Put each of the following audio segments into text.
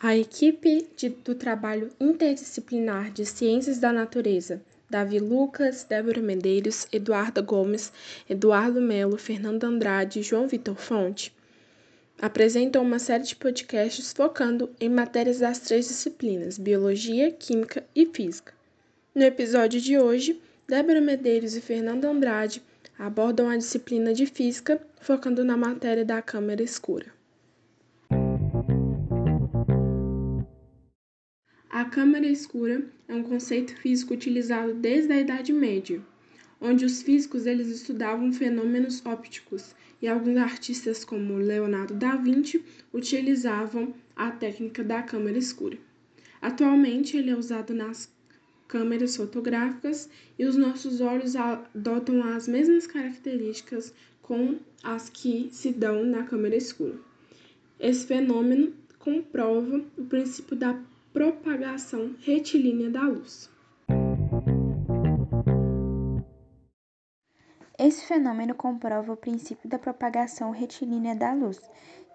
A equipe de, do trabalho interdisciplinar de Ciências da Natureza, Davi Lucas, Débora Medeiros, Eduardo Gomes, Eduardo Melo, Fernando Andrade e João Vitor Fonte, apresentam uma série de podcasts focando em matérias das três disciplinas, Biologia, Química e Física. No episódio de hoje, Débora Medeiros e Fernando Andrade abordam a disciplina de Física, focando na matéria da câmara escura. A câmara escura é um conceito físico utilizado desde a Idade Média, onde os físicos eles estudavam fenômenos ópticos e alguns artistas como Leonardo da Vinci utilizavam a técnica da câmara escura. Atualmente ele é usado nas câmeras fotográficas e os nossos olhos adotam as mesmas características com as que se dão na câmera escura. Esse fenômeno comprova o princípio da propagação retilínea da luz. Esse fenômeno comprova o princípio da propagação retilínea da luz,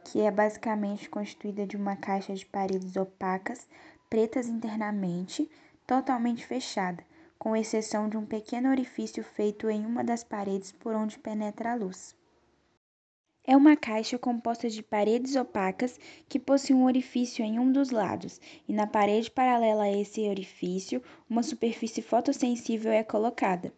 que é basicamente constituída de uma caixa de paredes opacas, pretas internamente, totalmente fechada, com exceção de um pequeno orifício feito em uma das paredes por onde penetra a luz. É uma caixa composta de paredes opacas que possui um orifício em um dos lados, e na parede paralela a esse orifício, uma superfície fotossensível é colocada.